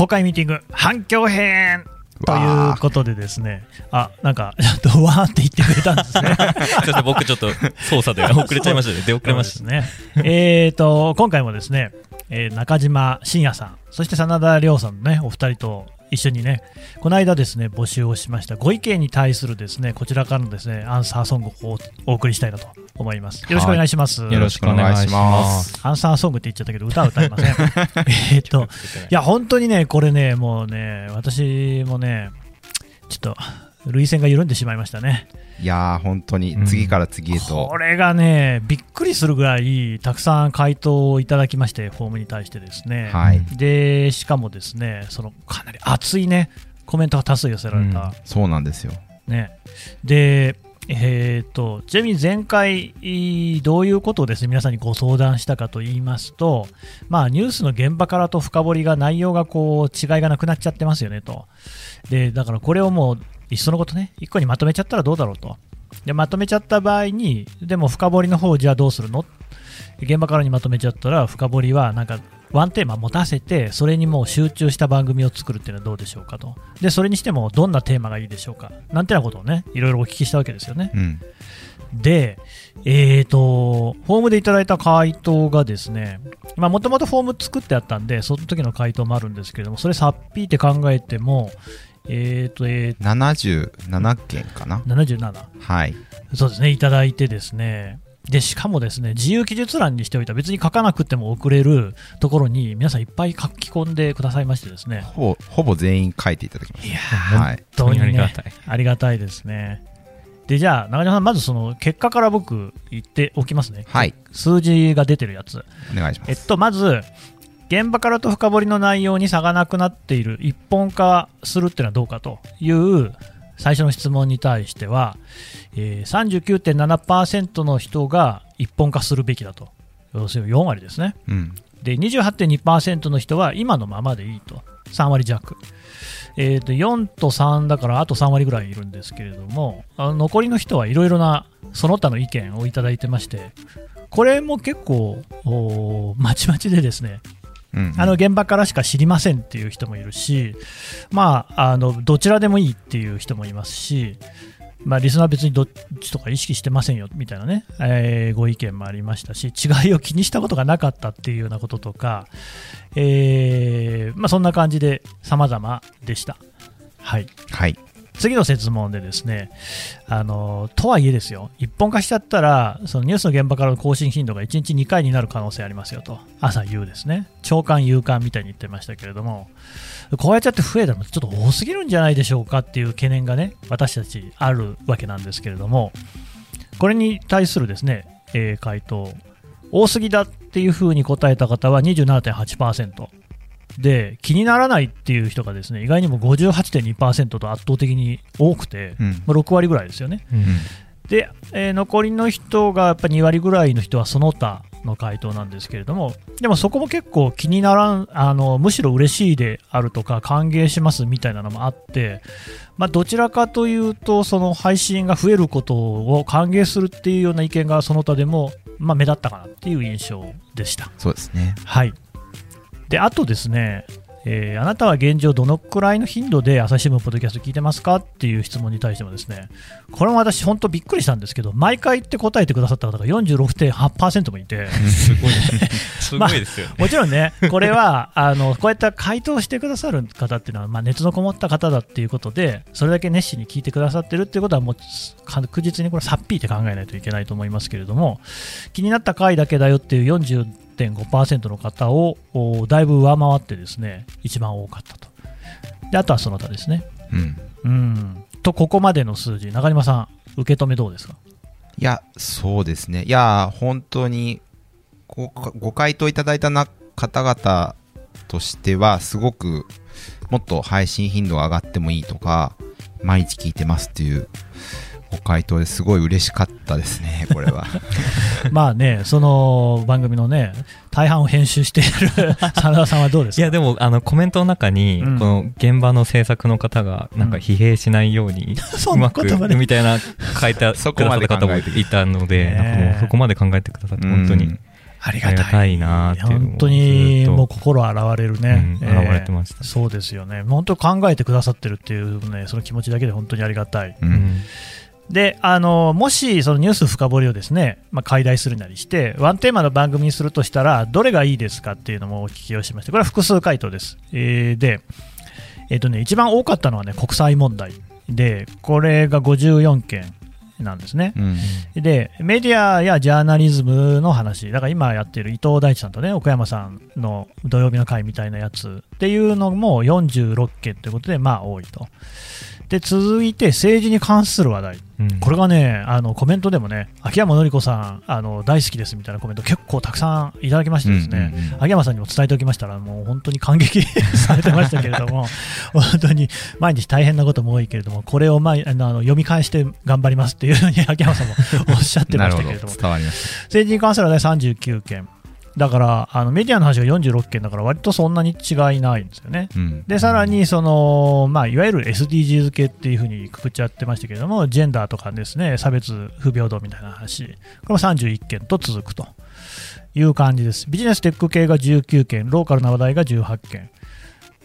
公開ミーティング反響編ということでですね、あなんか、ちょっとわーって言ってくれたんですね。そして僕ちょっと操作で遅れちゃいましたね。出遅れましたね。えっと、今回もですね、えー、中島信也さん、そして真田亮さんのね、お二人と一緒にね、この間ですね、募集をしましたご意見に対するですね、こちらからのですね、アンサーソングをお送りしたいなと思います。よろしくお願いします。よろしくお願いします。アンサーソングって言っちゃったけど、歌は歌いません。えっと、いや、本当にね、これね、もうね、私もね、ちょっと、涙腺が緩んでしまいましたね。いやー、本当に次から次へと、うん、これがね、びっくりするぐらい、たくさん回答をいただきまして、フォームに対してですね、はい、でしかもですね、そのかなり熱いね、コメントが多数寄せられた、うん、そうなんですよ。ね、で、えーと、ちなみに前回、どういうことをです、ね、皆さんにご相談したかと言いますと、まあ、ニュースの現場からと深掘りが内容がこう違いがなくなっちゃってますよねと、でだからこれをもういっそのことね、1個にまとめちゃったらどうだろうと。で、まとめちゃった場合に、でも深掘りの方じゃあどうするの？現場からにまとめちゃったら、深掘りはなんかワンテーマ持たせて、それにもう集中した番組を作るっていうのはどうでしょうかと。で、それにしてもどんなテーマがいいでしょうか。なんてなことをね、いろいろお聞きしたわけですよね。うん、で、えーと、フォームでいただいた回答がですね、もともとフォーム作ってあったんで、その時の回答もあるんですけれども、それさっぴーって考えても、えっ、ー、と、えー、77件かな？77。はい。そうですね、いただいてですね。で、しかもですね、自由記述欄にしておいた別に書かなくても送れるところに皆さんいっぱい書き込んでくださいましてですね。ほぼ、ほぼ全員書いていただきました。いやはい、本当に、ね、ありがたい。ありがたいですね。で、じゃあ、中島さん、まずその結果から僕言っておきますね。はい。数字が出てるやつ。お願いします。えっと、まず、現場からと深掘りの内容に差がなくなっている。一本化するっていうのはどうかという最初の質問に対しては、えー、39.7%の人が一本化するべきだと。要するに4割ですね、うん、で28.2%の人は今のままでいいと。3割弱、えー、と4と3だからあと3割ぐらいいるんですけれども残りの人はいろいろなその他の意見をいただいてましてこれも結構まちまちでですねうんあの現場からしか知りませんっていう人もいるし、まあ、あのどちらでもいいっていう人もいますし、まあ、リスナーは別にどっちとか意識してませんよみたいなね、えー、ご意見もありましたし、違いを気にしたことがなかったっていうようなこととか、えーまあ、そんな感じで様々でした。はい、はい次の設問でですね、あのとはいえですよ、一本化しちゃったら、そのニュースの現場からの更新頻度が1日2回になる可能性ありますよと、朝言うですね、長官、夕刊みたいに言ってましたけれども、こうやっちゃって増えたのちょっと多すぎるんじゃないでしょうかっていう懸念がね、私たちあるわけなんですけれども、これに対するですね、えー、回答、多すぎだっていうふうに答えた方は27.8%。で気にならないっていう人がですね意外にも58.2%と圧倒的に多くて、うん、まあ、6割ぐらいですよね。うん、で、えー、残りの人がやっぱ2割ぐらいの人はその他の回答なんですけれども、でもそこも結構気にならん、あのむしろ嬉しいであるとか、歓迎しますみたいなのもあって、まあ、どちらかというと、その配信が増えることを歓迎するっていうような意見がその他でも、まあ、目立ったかなっていう印象でした。そうですねはいであとですね、えー、あなたは現状どのくらいの頻度で朝日新聞ポッドキャスト聞いてますかっていう質問に対してもですねこれも私本当びっくりしたんですけど毎回って答えてくださった方が46.8%もいて。すごいすごいですよ、まあ、もちろんねこれは あのこうやって回答してくださる方っていうのは、まあ、熱のこもった方だっていうことでそれだけ熱心に聞いてくださってるっていうことはもう確実にこれさっぴいて考えないといけないと思いますけれども気になった回だけだよっていう40 1.5%の方をだいぶ上回ってですね一番多かったと。であとはその他ですね。うん、うん、とここまでの数字中島さん受け止めどうですか？いやそうですね。いや本当にごご回答いただいたな方々としてはすごくもっと配信頻度が上がってもいいとか毎日聞いてますっていうご回答ですごい嬉しかったですね、これは。まあね、その番組のね、大半を編集している 真田さんはどうですか？いや、でも、あの、コメントの中に、この現場の制作の方が、なんか疲弊しないように、うまく、みたいな書いてくださった方もいたので、なんかもうそこまで考えてくださって、本当に。ありがたい。なっていう本当にもう心洗われるね、うん、洗われてました、えー、そうですよね。本当考えてくださってるっていうねその気持ちだけで本当にありがたい、うん、であのもしそのニュース深掘りをですね、まあ、解題するなりしてワンテーマの番組にするとしたらどれがいいですかっていうのもお聞きをしましてこれは複数回答です、えー、で、えーとね、一番多かったのはね国際問題。でこれが54件なんですね、うん、でメディアやジャーナリズムの話。だから今やってる伊藤大地さんとね奥山さんの土曜日の会みたいなやつっていうのも46件ということでまあ多いとで続いて政治に関する話題、うん、これがねあのコメントでもね秋山紀子さんあの大好きですみたいなコメント結構たくさんいただきましてですね、うんうんうん、秋山さんにも伝えておきましたらもう本当に感激 されてましたけれども 本当に毎日大変なことも多いけれどもこれを、まあ、あの読み返して頑張りますっていうふうに秋山さんもおっしゃってましたけれども。伝わります政治に関する話題39件だからあのメディアの話が46件だから割とそんなに違いないんですよね。うん、でさらにその、まあ、いわゆる SDGs 系っていうふうにくくっちゃってましたけれどもジェンダーとかですね差別不平等みたいな話これも31件と続くという感じです。ビジネステック系が19件ローカルな話題が18件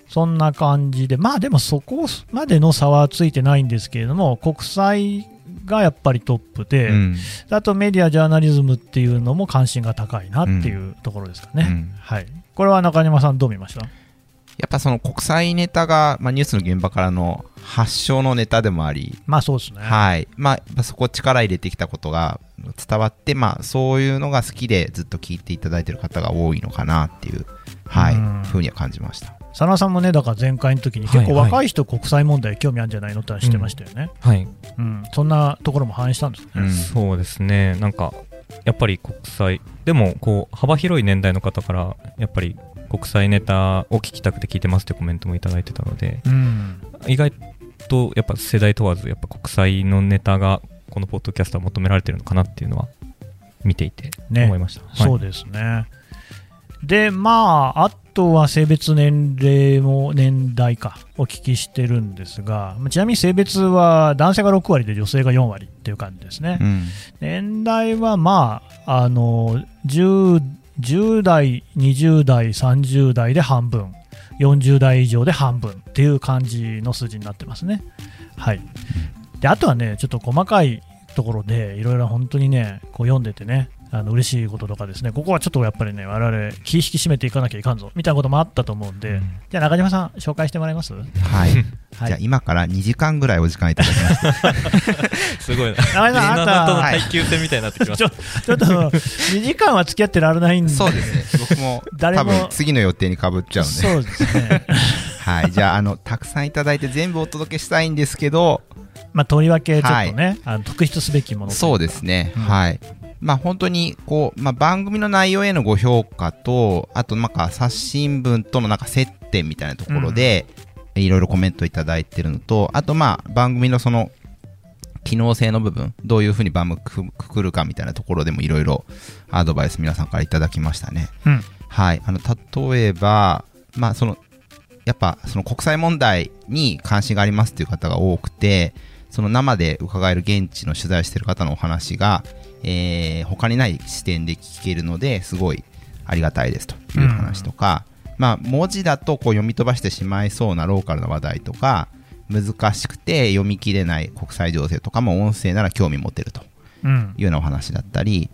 そんな感じでまあでもそこまでの差はついてないんですけれども国際がやっぱりトップで、うん、あとメディア、ジャーナリズムっていうのも関心が高いなっていうところですかね、うん、はい、これは中島さん、どう見ました？やっぱその国際ネタが、まあ、ニュースの現場からの発祥のネタでもあり、まあそうですね。はい。まあ、そこ力入れてきたことが伝わって、まあそういうのが好きでずっと聞いていただいている方が多いのかなっていう、はい、ふうには感じました。佐野さんもね、だから前回の時に結構若い人、国際問題興味あるんじゃないのって話してましたよね。はい、うん、そんなところも反映したんですね、うん、そうですね、なんかやっぱり国際、でもこう幅広い年代の方から、やっぱり国際ネタを聞きたくて聞いてますってコメントもいただいてたので、うん、意外とやっぱ世代問わず、やっぱ国際のネタがこのポッドキャストは求められてるのかなっていうのは見ていて思いました。ねはい、そうですね。で、まあ、あとは性別、年齢も年代かお聞きしてるんですが、ちなみに性別は男性が6割で女性が4割っていう感じですね。うん、年代はまあ、あの 10, 10代、20代、30代で半分、40代以上で半分っていう感じの数字になってますね。はい、であとはね、ちょっと細かいところでいろいろ本当にね、こう読んでてね、あの嬉しいこととかですね、ここはちょっとやっぱりね、我々気引き締めていかなきゃいかんぞみたいなこともあったと思うんで、うん、じゃあ中島さん、紹介してもらえます？はい。はい、じゃあ今から2時間ぐらいお時間いただきます。すごいな。中島さん、あなた、耐久戦みたいになってきました。ちょ ちょっと、2時間は付き合ってられないんで。そうですね。僕も、誰も次の予定にかぶっちゃうんで。そうですね。はい。じゃあ、あの、たくさんいただいて全部お届けしたいんですけど、まあ、とりわけちょっとね、はい、あの特筆すべきものそうですね、うん、はい。まあ、本当にこう、まあ、番組の内容へのご評価と、あとなんか朝日新聞とのなんか接点みたいなところで、いろいろコメントいただいてるのと、あとまあ番組のその機能性の部分、どういうふうに番組くくるかみたいなところでもいろいろアドバイス皆さんからいただきましたね。うん、はい。あの、例えば、まあその、やっぱその国際問題に関心がありますっていう方が多くて、その生で伺える現地の取材してる方のお話が、えー、他にない視点で聞けるのですごいありがたいですという話とか、うん、まあ、文字だとこう読み飛ばしてしまいそうなローカルな話題とか難しくて読み切れない国際情勢とかも音声なら興味持てるというようなお話だったり、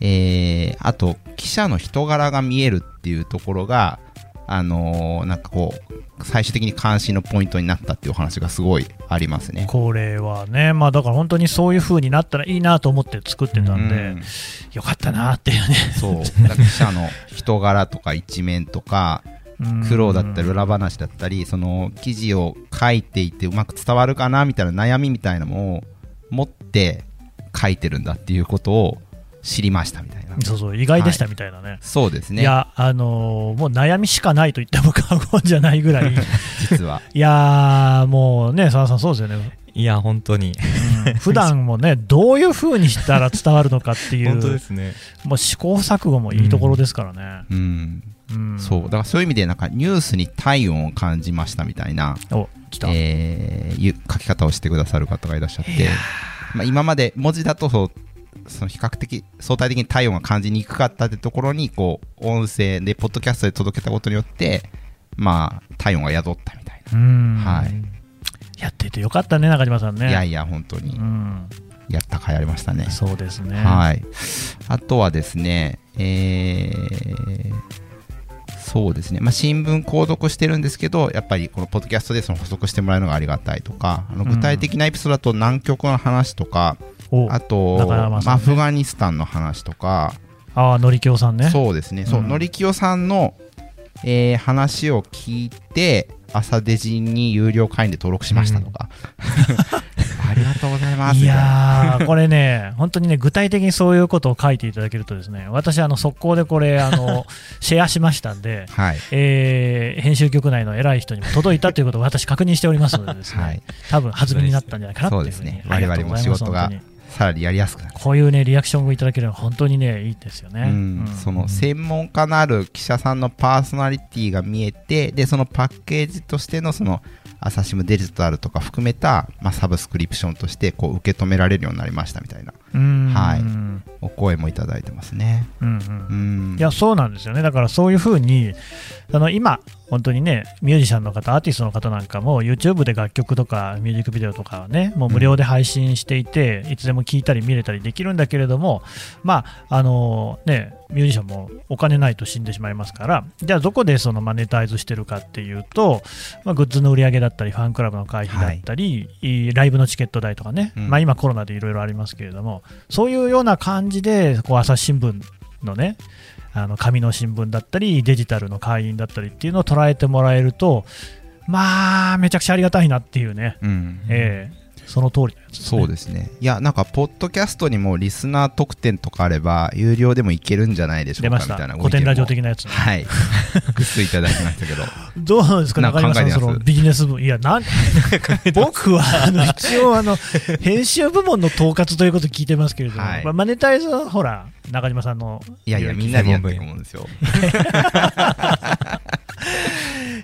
うん、えー、あと記者の人柄が見えるっていうところがあのー、なんかこう、最終的に関心のポイントになったっていうお話がすごいありますね。これはね、まあだから本当にそういう風になったらいいなと思って作ってたんで、んよかったなっていうね。そう。記者の人柄とか一面とか、苦労だったり裏話だったり、その記事を書いていてうまく伝わるかなみたいな悩みみたいなのを持って書いてるんだっていうことを知りましたみたいなそうそう意外でしたみたいなね、はい、そうですね。いやあのー、もう悩みしかないと言っても過言じゃないぐらい。実は。いやもうね澤さんそうですよね。いや本当に、うん、普段もねどういうふうにしたら伝わるのかっていう 本当ですね。もう試行錯誤もいいところですからね。うん、うん、そう。だからそういう意味でなんかニュースに体温を感じましたみたいなお来た、えー、書き方をしてくださる方がいらっしゃってまあ、今まで文字だとそうその比較的相対的に体温が感じにくかったってところにこう音声でポッドキャストで届けたことによってまあ体温が宿ったみたいな。はい。やっててよかったね中島さんね。いやいや本当に、やったかいありましたね。そうですね。はい。あとはですねえーそうですね、まあ、新聞購読してるんですけど、やっぱりこのポッドキャストでその補足してもらえるのがありがたいとか、あの具体的なエピソードだと南極の話とか、あと、ね、アフガニスタンの話とか、ああ、のりきよさんね。そうですね、そう、のりきよさんの、えー、話を聞いて、朝デジに有料会員で登録しましたとか、ありがとうございます。いやー、これね、本当にね、具体的にそういうことを書いていただけるとですね、私、あの、速攻でこれ、あの、シェアしましたんで、はい、えー、編集局内の偉い人にも届いたということを私確認しておりますのでですね、はい、多分弾みになったんじゃないかなっていうふうに。そうですね。我々も仕事がさらにやりやすくなる。こういうねリアクションをいただけるのは本当にねいいですよね、うん。うん、その専門家のある記者さんのパーソナリティが見えてでそのパッケージとしてのその朝日新聞デジタルとか含めた、まあ、サブスクリプションとしてこう受け止められるようになりましたみたいな、はい、お声もいただいてますね。うんうん、いやそうなんですよね。だからそういうふうにあの今本当にね、ミュージシャンの方、アーティストの方なんかも、YouTube で楽曲とかミュージックビデオとかね、もう無料で配信していて、うん、いつでも聴いたり見れたりできるんだけれども、まあ、あのね、ミュージシャンもお金ないと死んでしまいますから、じゃあどこでそのマネタイズしてるかっていうと、まあ、グッズの売り上げだったり、ファンクラブの会費だったり、はい、ライブのチケット代とかね、うん、まあ今コロナでいろいろありますけれども、そういうような感じで、こう朝日新聞のね、あの紙の新聞だったりデジタルの会員だったりっていうのを捉えてもらえるとまあめちゃくちゃありがたいなっていうね、うん、えその通りのやつ、ね、そうですね。いや、なんか、ポッドキャストにもリスナー特典とかあれば、有料でもいけるんじゃないでしょうかみたいな古典ラジオ的なやつ、ね、はい。複数いただきましたけど。どうなんですか、中山さん、そのビジネス部。いや、なん 僕は、あの、一応、あの、編集部門の統括ということを聞いてますけれども、はい、まあ、マネタイズは、ほら、中島さんの。いやいや、みんなでやってると思うんですよ。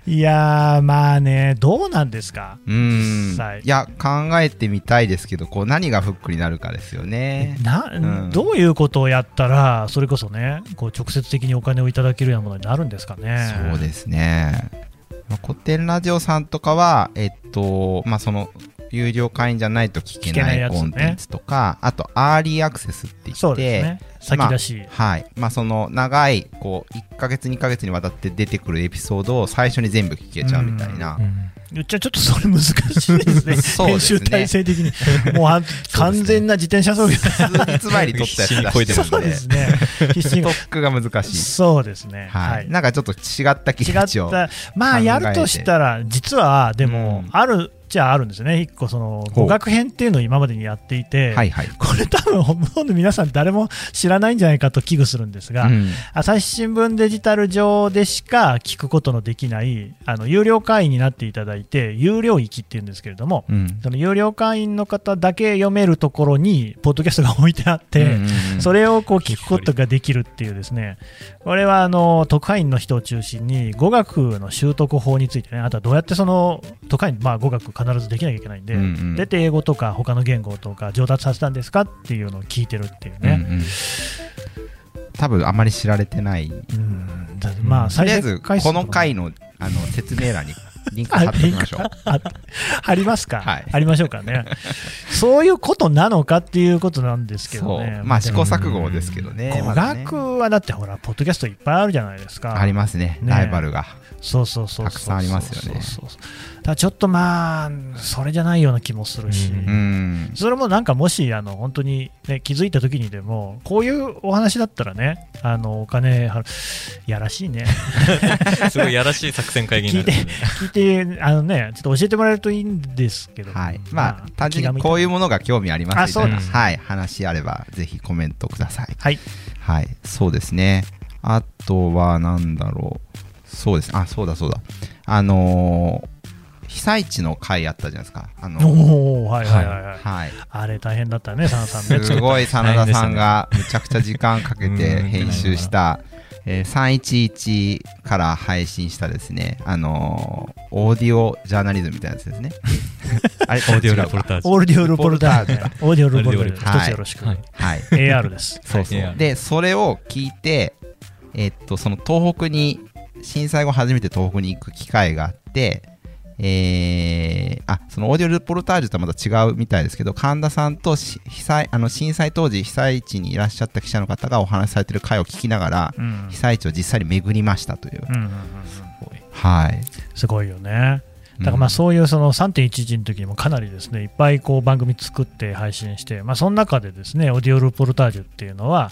いやまあね、どうなんですか、うん。いや、考えてみたいですけど、こう何がフックになるかですよね。な、うん、どういうことをやったら、それこそね、こう直接的にお金をいただけるようなものになるんですかね。そうですね。まあ、古典ラジオさんとかは、えっと、まあ、その、有料会員じゃないと聞けないコンテンツとか、ね、あと、アーリーアクセスって言って、ね、先出し、まあ、はい。まあ、その、長い、こう、1ヶ月、2ヶ月にわたって出てくるエピソードを最初に全部聞けちゃうみたいな。言っちゃちょっとそれ難しいですね。すね編集体制的に。もう 完全な自転車操業。数日前に撮ったやつ出してるんで。そうですね。ストックが難しい。そうですね。はい。なんかちょっと違った気持ちを。違った。まあ、やるとしたら、実は、でも、ある、ちゃあるんですよね、一個その語学編っていうのを今までにやっていて、はいはい、これ、多分ほとんど皆さん、誰も知らないんじゃないかと危惧するんですが、うん、朝日新聞デジタル上でしか聞くことのできないあの有料会員になっていただいて、有料域っていうんですけれども、うん、その有料会員の方だけ読めるところに、ポッドキャストが置いてあって、うんうんうん、それをこう聞くことができるっていう、ですね。これはあの特派員の人を中心に、語学の習得法についてね、あとはどうやってその特派員、まあ、語学必ずできなきゃいけないんで、うんうん、出て英語とか他の言語とか上達させたんですかっていうのを聞いてるっていうね。うんうん多分あまり知られてない、うん、まあ、とりあえずこの回のあの説明欄にリンク貼っておきましょう。貼りますか、はい、貼りましょうかね。そういうことなのかっていうことなんですけどね。まあ試行錯誤ですけどね。語学はだってほら、ポッドキャストいっぱいあるじゃないですか。ありますね、ライバルが。そうそうそうたくさんありますよね。そうそうそう。だちょっとまあ、それじゃないような気もするし、うん、それもなんかもし、あの本当に、ね、気づいた時にでも、こういうお話だったらね、あのお金やらしいね。すごいやらしい作戦会議になる、ね、聞いて、聞いて、あのね、ちょっと教えてもらえるといいんですけど、はい、まあ、単純にこういうものが興味ありますみたはい、話あれば、ぜひコメントください。はい、はい、そうですね。あとは、なんだろう。そうです。あ、そうだそうだ。あのー被災地の会あったじゃないですか。あのおはいはいはい、はい。はい。あれ大変だったね、真田さんね。すごい真田さんがむちゃくちゃ時間かけて編集したえー、311から配信したですね、あのー、オーディオジャーナリズムみたいなやつですね。あれ、オーディオルポルタージュ。オーディオルポルタージュ。オーディオルポルタージュ。一つよろしく。はい。はい、AR です。そうそう。で、それを聞いて、えー、っと、その東北に、震災後初めて東北に行く機会があって、えー、あそのオーディオルポルタージュとはまた違うみたいですけど神田さんと被災あの震災当時被災地にいらっしゃった記者の方がお話しされてる回を聞きながら、うん、被災地を実際に巡りましたという、うんうんうん、はい、すごいよね。だからまあそういうその3.11の時にもかなりですねいっぱいこう番組作って配信して、まあ、その中でですねオーディオルポルタージュっていうのは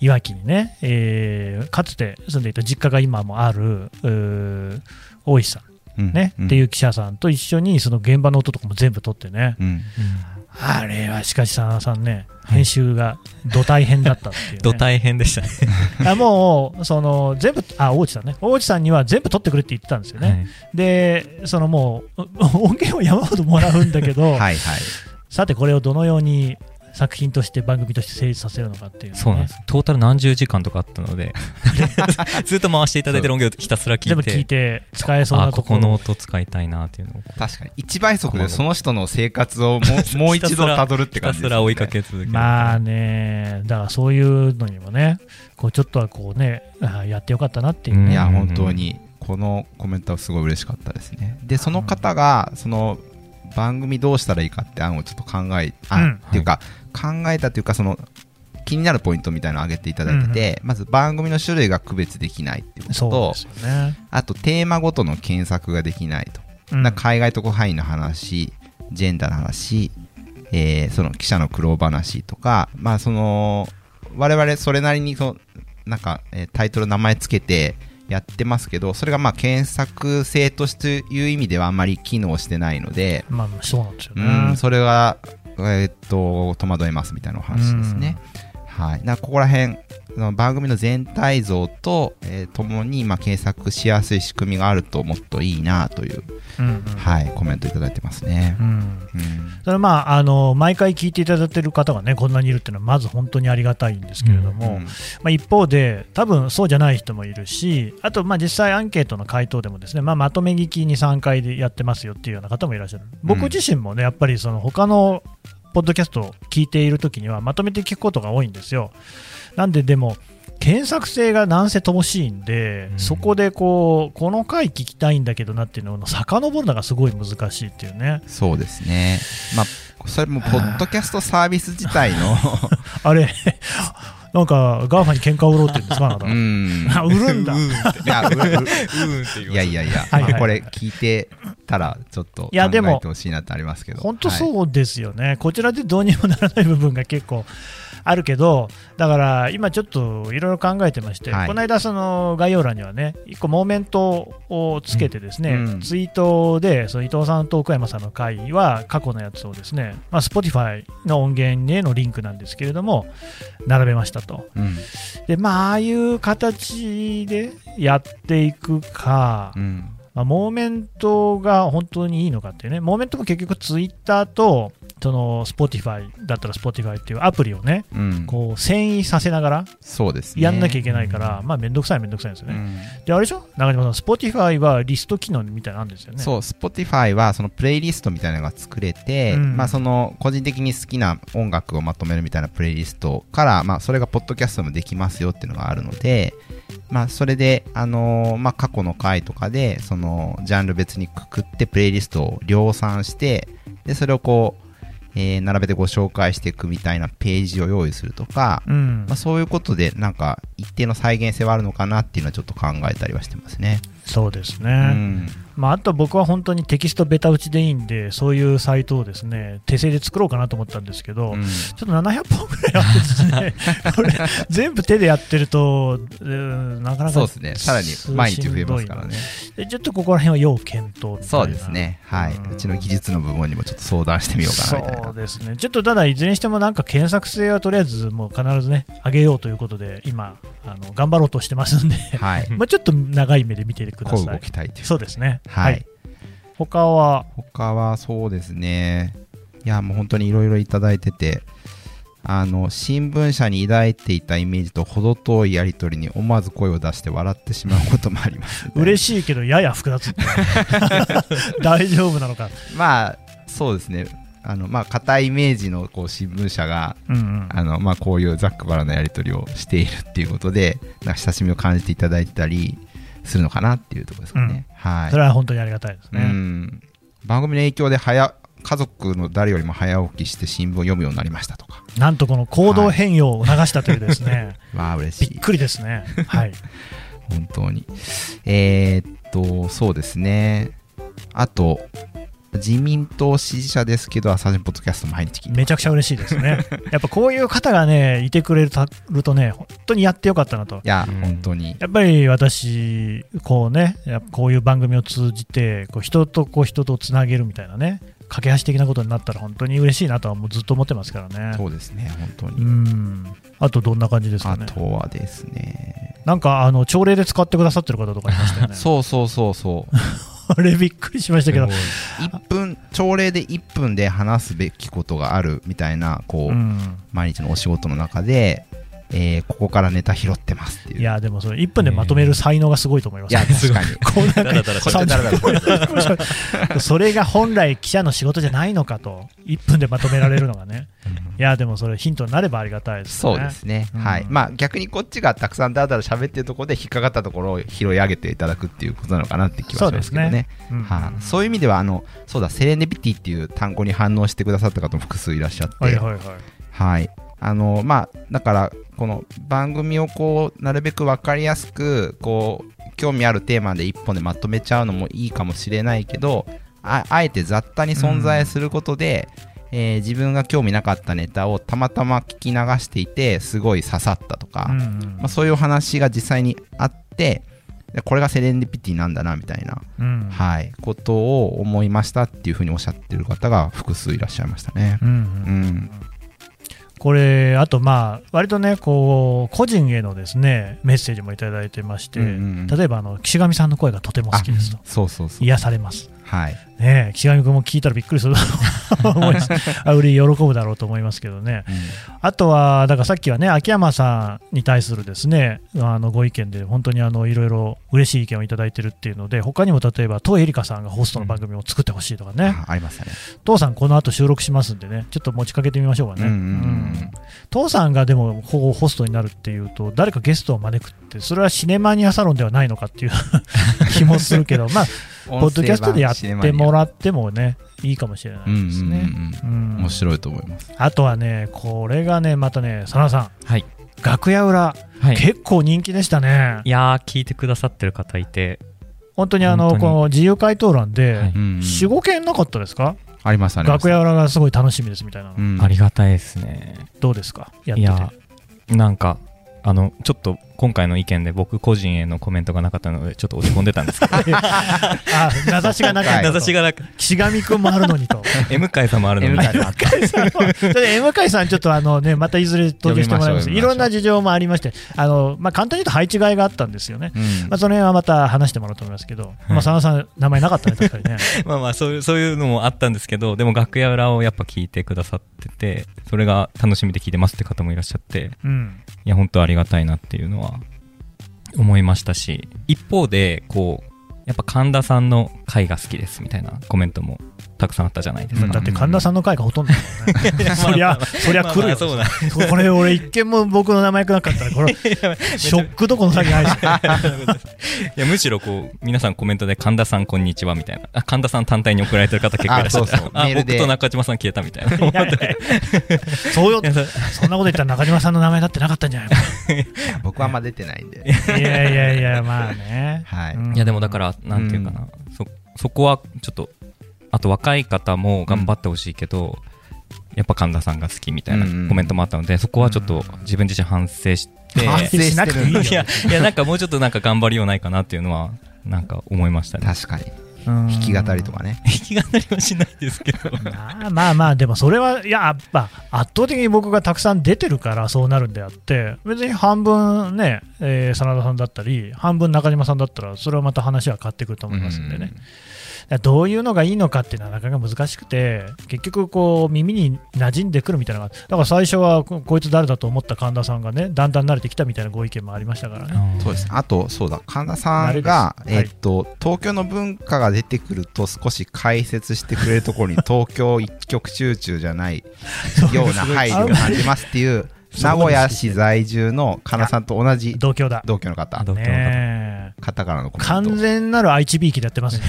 いわきにね、えー、かつて住んでいた実家が今もある大石さんね、うん、っていう記者さんと一緒にその現場の音とかも全部撮ってね、うん、あれはしかし佐野さんね編集がど大変だったっていう、ね、ど大変でしたね。あもうその全部あ大内さんね。大内さんには全部撮ってくれって言ってたんですよね、はい、でそのもう 音源を山ほどもらうんだけどはい、はい、さてこれをどのように作品として番組として成立させるのかっていう、ね、そうなんです。トータル何十時間とかあったので。ずっと回していただいてる音源をひたすら聞いて。全部聞いて使えそうなところここの音使いたいなっていうのを。確かに1倍速でその人の生活をも もう一度たどるって感じです、ね、ひたすら追いかけ続ける。まあね。だからそういうのにもねこうちょっとはこうねやってよかったなっていう、ね、いや本当に。このコメントはすごい嬉しかったですね。でその方がその番組どうしたらいいかって案をちょっと考え、あ、うん、っていうか、考えたというかその気になるポイントみたいなのを挙げていただいてて、うん、まず番組の種類が区別できないっていうこと。と、ね、あとテーマごとの検索ができないと、うん、海外特派員の話ジェンダーの話、えー、その記者の苦労話とか、まあ、その我々それなりにそなんか、えー、タイトル名前つけてやってますけどそれがまあ検索性としていう意味ではあんまり機能してないので、まあ、そうなんですよね、うん、それがえー、っと戸惑いますみたいなお話ですね。はい、なここら辺番組の全体像と、えー、ともに、まあ、検索しやすい仕組みがあるともっといいなという、うんうん、はい、コメントいただいてますね。うん。うん、それまああの毎回聞いていただいている方がねこんなにいるっていうのはまず本当にありがたいんですけれども、うんうん、まあ、一方で多分そうじゃない人もいるしあとまあ実際アンケートの回答でもですね、まあ、まとめ聞きに3回でやってますよっていうような方もいらっしゃる。僕自身もねやっぱりその他のポッドキャストを聞いているときにはまとめて聞くことが多いんですよ。なんででも検索性がなんせ乏しいんで、うん、そこでこうこの回聞きたいんだけどなっていうのを遡るのがすごい難しいっていうね。そうですね。まあそれもポッドキャストサービス自体の あれなんか GAFA に喧嘩を売ろうって言うんですか、あなた。うん。売るんだ。いやいやいや、はいはい、これ聞いてたら、ちょっと考えてほしいなってありますけど。本当そうですよね、はい、こちらでどうにもならない部分が結構あるけど、だから今ちょっといろいろ考えてまして、はい、この間、その概要欄にはね、1個モーメントをつけて、ですね、うん、ツイートでその伊藤さんと奥山さんの回は過去のやつをですね、まあ、Spotify の音源へのリンクなんですけれども、並べましたと。うん、で、まあ、ああいう形でやっていくか、うんまあ、モーメントが本当にいいのかっていうね、モーメントも結局ツイッターとその Spotify だったら Spotify っていうアプリをね、うん、こう遷移させながらそうです、ね、やんなきゃいけないから、うん、まあ面倒くさい面倒くさいんですよね。うん、であれでしょ？中島さん、Spotify はリスト機能みたいなんですよね。そう、Spotify はそのプレイリストみたいなのが作れて、まあその個人的に好きな音楽をまとめるみたいなプレイリストから、まあそれがポッドキャストもできますよっていうのがあるので、まあそれで、あのー、まあ過去の回とかで、そのジャンル別にくくってプレイリストを量産して、で、それをこう、えー、並べてご紹介していくみたいなページを用意するとか、うん、まあ、そういうことでなんか一定の再現性はあるのかなっていうのはちょっと考えたりはしてますね。そうですね、うんまあ、あと僕は本当にテキストベタ打ちでいいんで、そういうサイトをですね手製で作ろうかなと思ったんですけど、うん、ちょっと700本ぐらいあってですね、これ、全部手でやってると、なかなかそうですね、さらに毎日増えますからね。ちょっとここら辺は要検討そうですね、はい、うん、うちの技術の部門にもちょっと相談してみようかなみたいな。そうですね、ちょっとただ、いずれにしてもなんか検索性はとりあえずもう必ずね、上げようということで、今、あの頑張ろうとしてますんで、はい、まあちょっと長い目で見てください。そうですね。はい、はい。他は？他はそうですね。いや、もう本当にいろいろいただいてて、あの新聞社に抱いていたイメージと程遠いやり取りに思わず声を出して笑ってしまうこともあります 嬉しいけどやや複雑 大丈夫なのか。まあそうですね。あのまあ硬いイメージのこう新聞社が、うんうん、あのまあ、こういうざっくばらなやり取りをしているっていうことでなんか親しみを感じていただいたりするのかなっていうところですかね、うん、はい、それは本当にありがたいですね、うん、番組の影響で早家族の誰よりも早起きして新聞を読むようになりましたとか。なんとこの行動変容を促したというですね、はい、まあ嬉しい。びっくりですね。はい。本当に。えー、っとそうですね。あと自民党支持者ですけど、朝日ポッドキャスト毎日聞いてめちゃくちゃ嬉しいですね。やっぱこういう方がね、いてくれるとね、本当にやってよかったなと。いや、本当に。やっぱり私、こうね、こういう番組を通じて、こう人とこう人とつなげるみたいなね、架け橋的なことになったら本当に嬉しいなとはもうずっと思ってますからね。そうですね、本当に。うん。あとどんな感じですかね？あとはですね。なんかあの朝礼で使ってくださってる方とかいましたよね。そうそうそうそう。あれびっくりしましたけど。1分、朝礼で1分で話すべきことがあるみたいな、こう、うん、毎日のお仕事の中で、えー、ここからネタ拾ってますっていう。いや、でもそれ1分でまとめる才能がすごいと思います、ね、いや、確かに。こうなんか、それが本来記者の仕事じゃないのかと、1分でまとめられるのがね。いや、でもそれヒントになればありがたいですね。そうですね。うん、はい。まあ逆にこっちがたくさんだらだら喋ってるところで引っかかったところを拾い上げていただくっていうことなのかなって気はしますけどね。そういう意味では、あの、そうだ、セレネビティっていう単語に反応してくださった方も複数いらっしゃって。はいはいはい。はい。あの、まあ、だから、この番組をこうなるべく分かりやすくこう興味あるテーマで1本でまとめちゃうのもいいかもしれないけどあえて雑多に存在することで、うん、えー、自分が興味なかったネタをたまたま聞き流していてすごい刺さったとか、うんうん、まあ、そういう話が実際にあってこれがセレンディピティなんだなみたいな、うん、はい、ことを思いましたっていうふうにおっしゃってる方が複数いらっしゃいましたね。うん、うんこれ、あと、まあ、割とね、こう、個人へのですね、メッセージもいただいてまして、うんうん、例えば、あの、岸上さんの声がとても好きですと。そうそうそう。癒されます。はい。ね岸上君も聞いたらびっくりすると 思います。あうり喜ぶだろうと思いますけどね。うん、あとは、だからさっきはね、秋山さんに対するですね、あのご意見で、本当にあのいろいろ嬉しい意見をいただいてるっていうので、他にも例えば、東恵梨香さんがホストの番組を作ってほしいとかね、うん、ありましたね。父さん、この後収録しますんでね、ちょっと持ちかけてみましょうかね。うん、父さんがでもホストになるっていうと、誰かゲストを招くって、それはシネマニアサロンではないのかっていう 気もするけど、まあ、ポッドキャストでやってもらってもね、いいかもしれないですね。面白いと思います。あとはね、これがね、またね、佐野さん。はい。楽屋裏、はい、結構人気でしたね。いや聞いてくださってる方いて。本当にあの、この自由回答欄で、4、5件なかったですか？ありましたね。楽屋裏がすごい楽しみですみたいな、うん、ありがたいですね。どうですか？やってて。いや、なんか、あの、ちょっと今回の意見で僕個人へのコメントがなかったのでちょっと落ち込んでたんですけど。あ名指しがなかった名指しがなく岸上君もあるのにと。M 会さんもあるのに。M 会さん。も M 会さんちょっとあのねまたいずれ登場してもらいますいろんな事情もありましてあの、まあ、簡単に言うと配置換えがあったんですよね、うん、まあ、その辺はまた話してもらうと思いますけど、まあ、佐野さん名前なかったね確かにね。まあまあそういうそういうのもあったんですけどでも楽屋裏をやっぱ聞いてくださっててそれが楽しみで聞いてますって方もいらっしゃって、うん、いや本当ありがたいなっていうのは思いましたし、一方で、こう、やっぱ神田さんの回が好きですみたいなコメントもたくさんあったじゃないですか、うん、だって神田さんの回がほとんどね。そりゃそりゃ来るよ、まあまあ、これ俺一見も僕の名前なかったらこれ ショックどこの先ないしいやむしろこう皆さんコメントで神田さんこんにちはみたいな。あ神田さん単体に送られてる方結構いらっしゃってあ 僕と中島さん消えたみたいな。そうよ。そんなこと言ったら中島さんの名前だってなかったんじゃない僕はあんま出てないんで。いやいやいやまあね、はい、いやでもだからなんていうかな、うん、そそこはちょっとあと若い方も頑張ってほしいけど、やっぱ神田さんが好きみたいなコメントもあったので、そこはちょっと自分自身反省して、反省しなくていいよ。いやいやなんかもうちょっとなんか頑張りようないかなっていうのはなんか思いましたね。確かに。弾き語りとかね。弾き語りはしないですけど。まあまあまあでもそれはいややっぱ圧倒的に僕がたくさん出てるからそうなるんであって別に半分ね、えー、真田さんだったり半分中島さんだったらそれはまた話は変わってくると思いますんでね、どういうのがいいのかっていうのはなかなか難しくて、結局こう、耳に馴染んでくるみたいなだから最初はこいつ誰だと思った神田さんがね、だんだん慣れてきたみたいなご意見もありましたからね。そうです。あと、そうだ、神田さんが、えー、っと、東京の文化が出てくると、少し解説してくれるところに、東京一極集中じゃないような配慮を感じますっていう。名古屋市在住のかなさんと同じ同居だ。同居の方、ね、方からのコメント。完全なる愛知びいきでやってますんで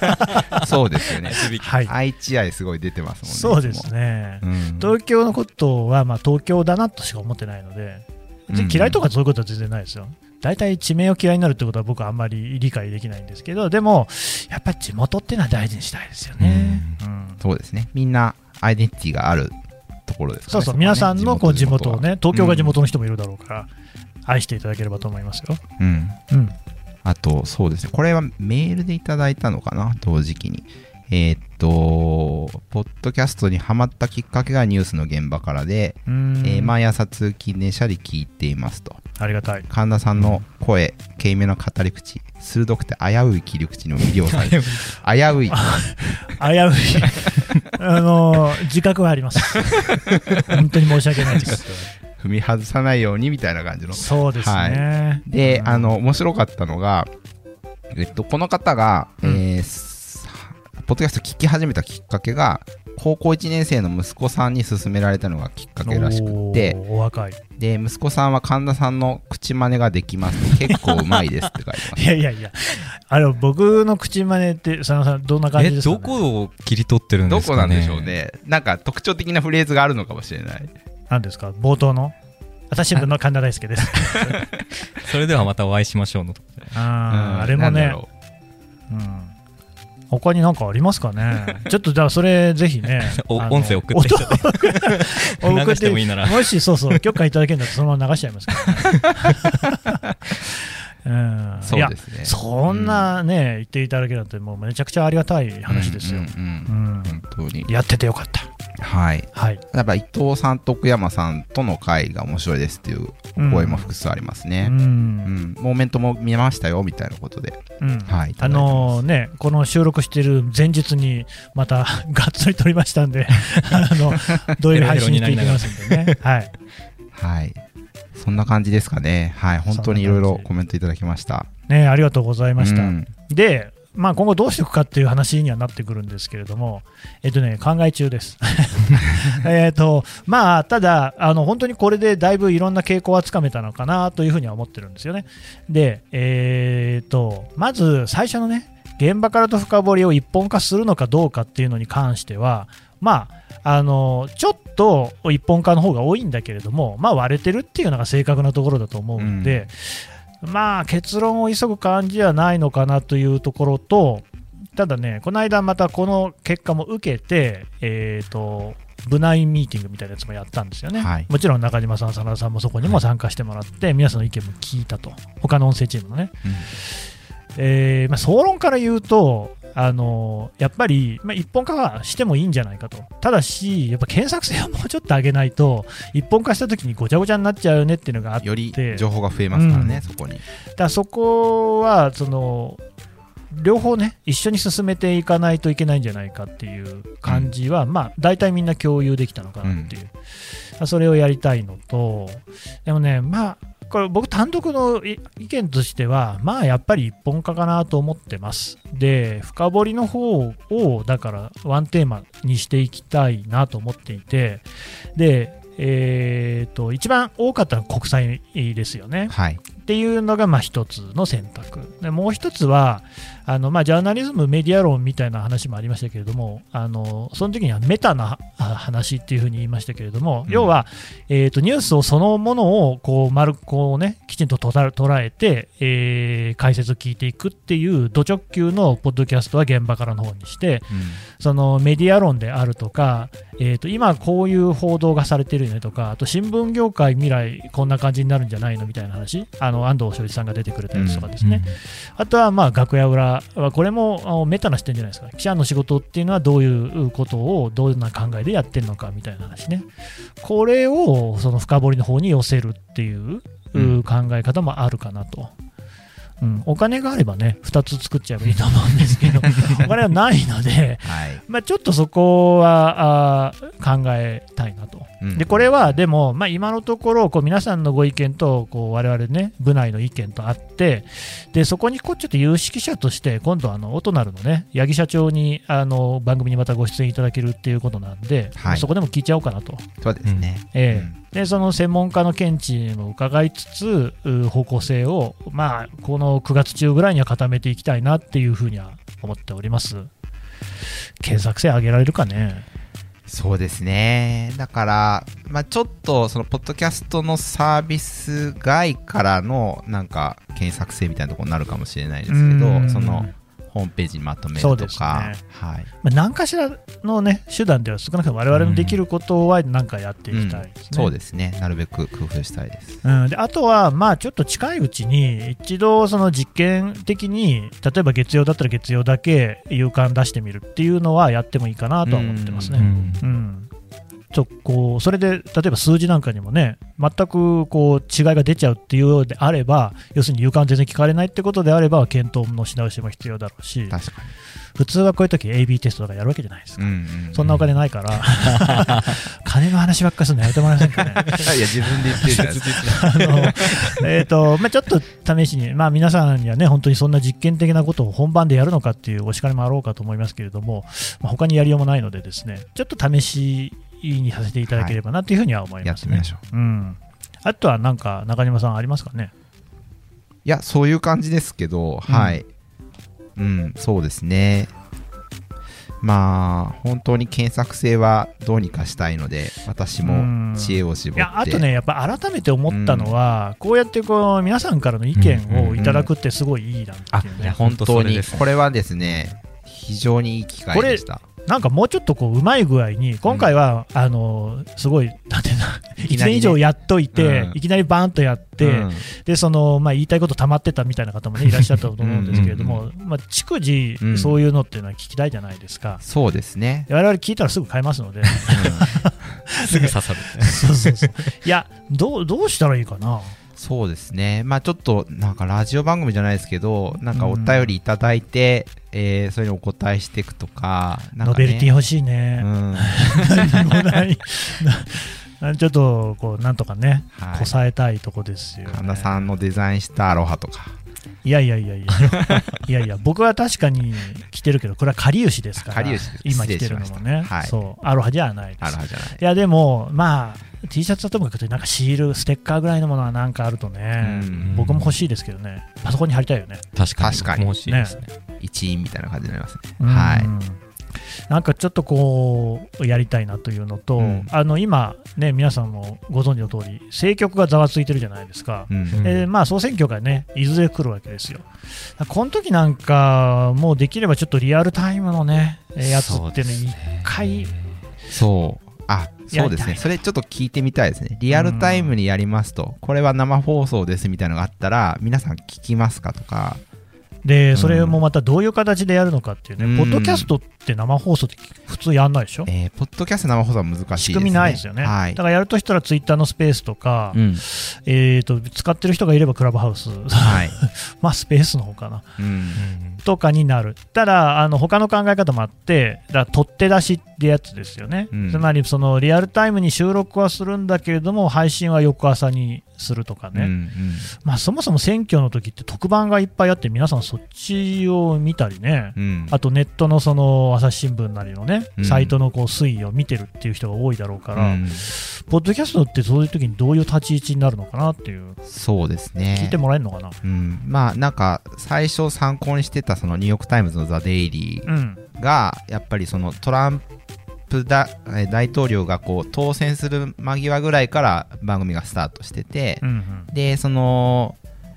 そうですよね、はい、愛知愛すごい出てますもんねそうですね、うん、東京のことはまあ東京だなとしか思ってないので、嫌いとかそういうことは全然ないですよ。大体地名を嫌いになるってことは僕はあんまり理解できないんですけどでもやっぱり地元っていうのは大事にしたいですよね、うん、そうですね。みんなアイデンティティがあるところですか、ね、そうそう、ね、皆さんのこう地元をね、東京が地元の人もいるだろうから、うん、愛していただければと思いますよ。うん。うん。あと、そうですね、これはメールでいただいたのかな、同時期に。えー、っと、ポッドキャストにハマったきっかけがニュースの現場からで、えー、毎朝通勤電車で聞いていますと。ありがたい。神田さんの声、軽めの語り口、鋭くて危うい切り口の魅了され 危うい。危うい。あのー、自覚はあります。本当に申し訳ないです。踏み外さないようにみたいな感じの。そうですね。はい、で、あの、面白かったのが、えっと、この方が、うん、えーポッドキャスト聞き始めたきっかけが、高校1年生の息子さんに勧められたのがきっかけらしくて、お若い。で、息子さんは神田さんの口真似ができます。結構うまいですって書いてます。いやいやいや、あの、僕の口真似って、佐野さん、どんな感じですか、ね、どこを切り取ってるんですか、ね、どこなんでしょうね。なんか特徴的なフレーズがあるのかもしれない。何ですか？冒頭の？私の神田大輔です。それではまたお会いしましょうの。ああ、あれもね。うん他に何かありますかね？ちょっとじゃあそれぜひね 音声送って 流してもいいなら。もしそうそう許可いただけるんだったらそのまま流しちゃいますからねうん、そうですね。そんなね、言っていただけるなんてもうめちゃくちゃありがたい話ですよ、本当に。やっててよかった。はい、はい、やっぱ伊藤さんと奥山さんとの会が面白いですっていう声も複数ありますね、うん、うん、モーメントも見ましたよみたいなことで、うん、はい、あのー、ねこの収録している前日にまたがっつり撮りましたんであの土曜日配信していきますんでね。はい、はいそんな感じですかね。はい、本当にいろいろコメントいただきました。ね、ありがとうございました。うん、で、まあ、今後どうしていくかっていう話にはなってくるんですけれども、えっとね、考え中です。えっと、まあ、ただ、あの、本当にこれでだいぶいろんな傾向はつかめたのかなというふうには思ってるんですよね。で、えー、っと、まず最初のね、現場からと深掘りを一本化するのかどうかっていうのに関しては、まあ、あのちょっと一本化の方が多いんだけれども、まあ、割れてるっていうのが正確なところだと思うんで、うん、まあ結論を急ぐ感じはないのかなというところと、ただね、この間またこの結果も受けて、えーと、部内ミーティングみたいなやつもやったんですよね、はい、もちろん中島さん、真田さんもそこにも参加してもらって、はい、皆さんの意見も聞いたと、他の音声チームのね。うん。えーまあ、総論から言うと、あのやっぱり、まあ、一本化はしてもいいんじゃないかと、ただし、やっぱ検索性をもうちょっと上げないと、一本化したときにごちゃごちゃになっちゃうよねっていうのがあって、より情報が増えますからね、うん、そこに。だそこはその両方ね、一緒に進めていかないといけないんじゃないかっていう感じは、うん、まあ、大体みんな共有できたのかなっていう、うん、それをやりたいのと、でもね、まあ、これ僕単独の意見としては、まあやっぱり一本化かなと思ってます。で、深掘りの方を、だからワンテーマにしていきたいなと思っていて、で、えーと、一番多かったのは国債ですよね。はい、っていうのがまあ一つの選択。でもう一つは、あのまあ、ジャーナリズム、メディア論みたいな話もありましたけれども、あのその時にはメタな話っていうふうに言いましたけれども、うん、要は、えーと、ニュースをそのものをこう丸こう、ね、きちんと捉えて、えー、解説を聞いていくっていう土直球のポッドキャストは現場からの方にして、うん、そのメディア論であるとか、えーと、今こういう報道がされてるよねとか、あと新聞業界未来こんな感じになるんじゃないのみたいな話、あの安藤翔一さんが出てくれたやつとかですね、うん、あとはまあ楽屋裏これもメタな視点じゃないですか。記者の仕事っていうのはどういうことをどんな考えでやってるのかみたいな話ね。これをその深掘りの方に寄せるっていう考え方もあるかなと。うん、お金があればね、2つ作っちゃえばいいと思うんですけど、お金はないので、はい、まあ、ちょっとそこはあ考えたいなと。でこれはでも、まあ、今のところこう皆さんのご意見とこう我々ね部内の意見とあってでそこにこうちょっと有識者として今度あのオトナルのね八木社長にあの番組にまたご出演いただけるっていうことなんで、はい、そこでも聞いちゃおうかなと。そうですね、えー、うん。でその専門家の見地も伺いつつ方向性を、まあ、この9月中ぐらいには固めていきたいなっていうふうには思っております。検索性上げられるかねそうですね。だから、まあ、ちょっとそのポッドキャストのサービス外からのなんか検索性みたいなところになるかもしれないですけどそのホームページにまとめるとか、ね、はい。まあ、何かしらの、ね、手段では少なくとも我々のできることは何かやっていきたいですね、うん。そうですね、なるべく工夫したいです、うん、であとは、まあ、ちょっと近いうちに、一度、その実験的に、例えば月曜だったら月曜だけ夕刊出してみるっていうのはやってもいいかなとは思ってますね。うんとこうそれで例えば数字なんかにもね全くこう違いが出ちゃうっていうようであれば要するに有感全然聞かれないってことであれば検討のし直しも必要だろうし普通はこういう時 AB テストとかやるわけじゃないですか、うんうんうん、そんなお金ないから。金の話ばっかりするのやめてもらえませんかね。いや自分で言ってるじゃないですかえっとまあ、ちょっと試しに、まあ、皆さんにはね本当にそんな実験的なことを本番でやるのかっていうお叱りもあろうかと思いますけれども、まあ、他にやりようもないのでですねちょっと試しにさせていただければなというふうには思いますね。はい、う。ん、あとはなんか中島さんありますかね？いやそういう感じですけど、うん、はい。うんそうですね。まあ本当に検索性はどうにかしたいので私も知恵を絞って、いやあとねやっぱ改めて思ったのは、うん、こうやってこう皆さんからの意見をいただくってすごいいいなっていうね、本当にこれはですね非常にいい機会でしたなんかもうちょっとこううまい具合に、今回は、あのすごい、なんていうの、1年以上やっといて、いきなりバーンとやって、でそのまあ、言いたいこと溜まってたみたいな方も、ね、いらっしゃったと思うんですけれども、まあ、逐次、そういうのっていうのは聞きたいじゃないですか、そうですね。我々聞いたらすぐ買えますので、すぐ刺さる、そうそうそう。いやどう、どうしたらいいかな？そうですね、まあ、ちょっとなんかラジオ番組じゃないですけど、なんかお便りいただいて、うん、えー、それにお答えしていくとか、かね、ノベルティ欲しいね。うん、何もない。ちょっとこうなんとかね、はい、こさえたいとこですよ、ね、神田さんのデザインしたアロハとか。いやいやいやいや、いやいや、僕は確かに着てるけど、これはかりゆしですから、今着てるのもね、はい、そう。アロハじゃないです。アロハじゃない。いや、でも、まあ、T シャツはともかくなんかシール、ステッカーぐらいのものはなんかあるとね、僕も欲しいですけどね、パソコンに貼りたいよね。確かに。確かに。欲しいですね。一員みたいな感じになりますね。はい。なんかちょっとこうやりたいなというのと、うん、あの今、ね、皆さんもご存知の通り政局がざわついてるじゃないですか、うん、えー、まあ、総選挙がねいずれ来るわけですよ。この時なんか、もうできればちょっとリアルタイムのねやつっていうの一回そうあそうですね。それちょっと聞いてみたいですね。リアルタイムにやりますと、これは生放送ですみたいなのがあったら皆さん聞きますかとかでそれもまたどういう形でやるのかっていうね、うん、ポッドキャストって生放送って普通やんないでしょ、えー、ポッドキャスト生放送は難しいね、仕組みないですよね、はい、だからやるとしたらツイッターのスペースとか、うん、えーと、使ってる人がいればクラブハウス、はい、まあスペースの方かな、うん、とかになる。ただあの他の考え方もあってだ取って出しってやつですよね、つまりそのリアルタイムに収録はするんだけれども配信は翌朝にするとかね、うんうん、まあ、そもそも選挙の時って特番がいっぱいあって皆さんそっちを見たりね、うん、あとネットのその朝日新聞なりのね、うん、サイトのこう推移を見てるっていう人が多いだろうから、うん、ポッドキャストってそういう時にどういう立ち位置になるのかなっていうそうですね。聞いてもらえるのかな、うん、まあなんか最初参考にしてたそのニューヨーク・タイムズの「ザ・デイリー」がやっぱりそのトランププ大統領がこう当選する間際ぐらいから番組がスタートしてて、うんうん、でその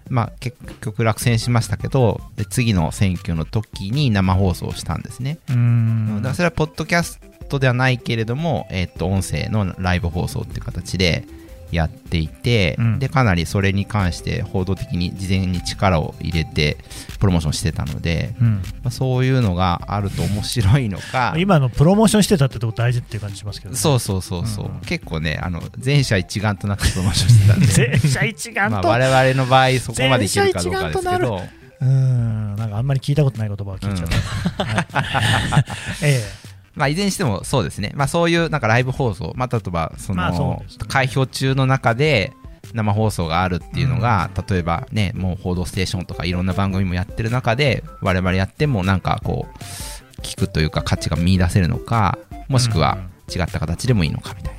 まあ、結局落選しましたけど次の選挙の時に生放送したんですね。だからそれはポッドキャストではないけれども、えー、っと音声のライブ放送っていう形でやっていて、うん、でかなりそれに関して報道的に事前に力を入れてプロモーションしてたので、うん、まあ、そういうのがあると面白いのか。今のプロモーションしてたってとこ大事っていう感じしますけど、ね、そうそうそうそう、うん、結構ねあの全社一丸となってプロモーションしてたんで。全社一丸と、まあ、我々の場合そこまでいけるかどうかですけど。うん。なんかあんまり聞いたことない言葉を聞いちゃう、はい、ええまあ、いずれにしてもそうですね、まあ、そういうなんかライブ放送、まあ、例えばその、開票中の中で生放送があるっていうのが、うん、例えばね、もう報道ステーションとかいろんな番組もやってる中で、我々やってもなんかこう、聞くというか価値が見出せるのか、もしくは違った形でもいいのかみたいな。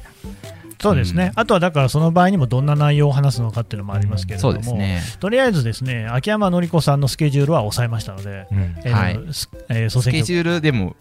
そうですね、うん、あとはだからその場合にもどんな内容を話すのかっていうのもありますけれども、うん。ね、とりあえずですね秋山紀子さんのスケジュールは抑えましたので、うん。えーはい。えー、スケジュールでも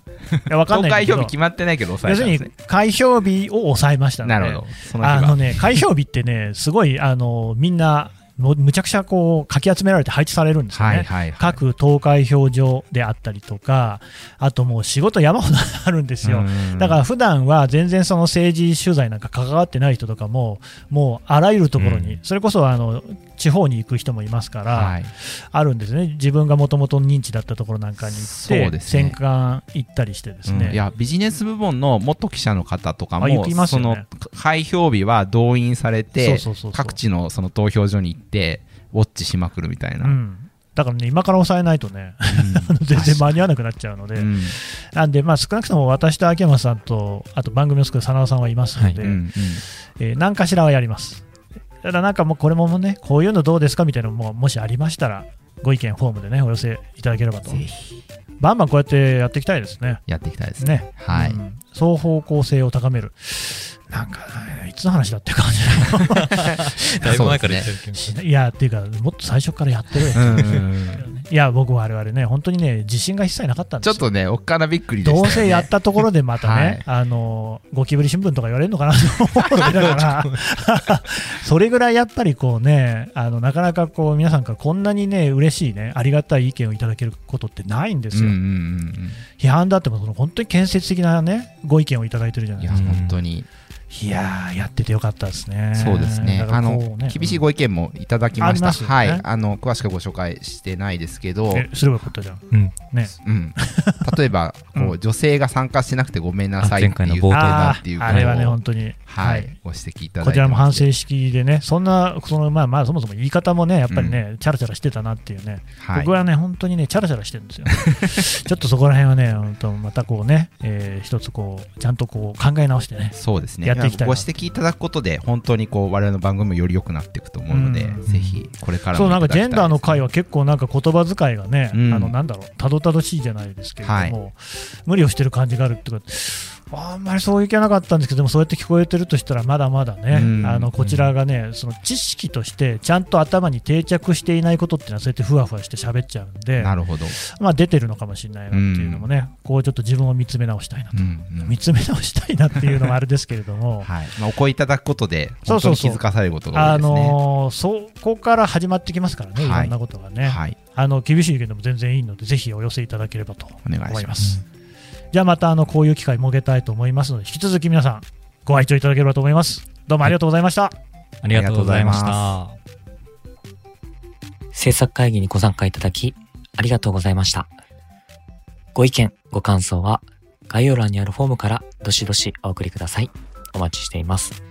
投開票日決まってないけど抑えたね、要するに開票日を抑えましたのでなるほど。あのね開票日ってねすごいあのみんなむちゃくちゃこうかき集められて配置されるんですよね、はいはいはい、各投開票所であったりとか、あともう仕事山ほどあるんですよ、だから普段は全然その政治取材なんか関わってない人とかも、もうあらゆるところに、うん、それこそあの地方に行く人もいますから、はい、あるんですね、自分がもともと認知だったところなんかに行って、ね、戦艦行ったりしてですね、うん、いやビジネス部門の元記者の方とかも、ね、その開票日は動員されて、各地のその投票所に行って、ウォッチしまくるみたいな。うんだからね、今から抑えないとね、うん、全然間に合わなくなっちゃうので、うん、なんで、まあ、少なくとも私と秋山さんと、あと番組を作る真田さんはいますので、はいうんうん、えー、何かしらはやります。ただなんかもうこれもね、こういうのどうですかみたいなのももしありましたら、ご意見フォームでね、お寄せいただければと。バンバンこうやってやっていきたいですね。やっていきたいですね。はい、うん、双方向性を高める。なんか、いつの話だって感じ だいぶ前から言ってるけど。いや、っていうか、もっと最初からやってるよ。いや、僕我々ね、本当にね、自信が一切なかったんですよ。ちょっとね、おっかなびっくりでした、ね、どうせやったところでまたね、はい、あの、ゴキブリ新聞とか言われるのかなと思ってだから、それぐらいやっぱりこうね、あの、なかなかこう、皆さんからこんなにね、嬉しいね、ありがたい意見をいただけることってないんですよ。批判だっても、その本当に建設的なね、ご意見をいただいてるじゃないですか。いや、本当に。いややっててよかったですね。そうですね。あの、ね、厳しいご意見もいただきました。ね、はい。あの、詳しくご紹介してないですけど。すればよかったじゃん。うん。ね。うん。例えば、こう、女性が参加してなくてごめんなさいっていう。あっていうあれはね、本当に。はい。ご指摘いただいてこちらも反省式でね、そんな、その、まあまあ、そもそも言い方もね、やっぱりね、チャラチャラしてたなっていうね。僕はね、本当にね、チャラチャラしてるんですよ。ちょっとそこら辺はね、本当またこうね、え一つこう、ちゃんとこう、考え直してね。そうですね。やっていきたい。ご指摘ただくことで本当にこう我々の番組もより良くなっていくと思うので、うん、ぜひこれからそうなんかジェンダーの会は結構なんか言葉遣いがね、うん、あのなんだろうたどたどしいじゃないですけれども、はい、無理をしてる感じがあるっていうかあんまりそういう気はなかったんですけども、そうやって聞こえてるとしたら、まだまだね、あのこちらがね、その知識として、ちゃんと頭に定着していないことっていうのは、そうやってふわふわして喋っちゃうんで、なるほど。まあ、出てるのかもしれないなっていうのもね、こうちょっと自分を見つめ直したいなと、見つめ直したいなっていうのもあれですけれども、はい。まあ、お声いただくことで、本当に気づかされることが多いですね。あのそこから始まってきますからね、い。ろんなことがね、はい、あの厳しい意見でも全然いいので、ぜひお寄せいただければと思います。じゃあまたあのこういう機会設けたいと思いますので、引き続き皆さんご愛聴いただければと思います。どうもありがとうございました。はい、ありがとうございました。制作会議にご参加いただき、ありがとうございました。ご意見、ご感想は、概要欄にあるフォームからどしどしお送りください。お待ちしています。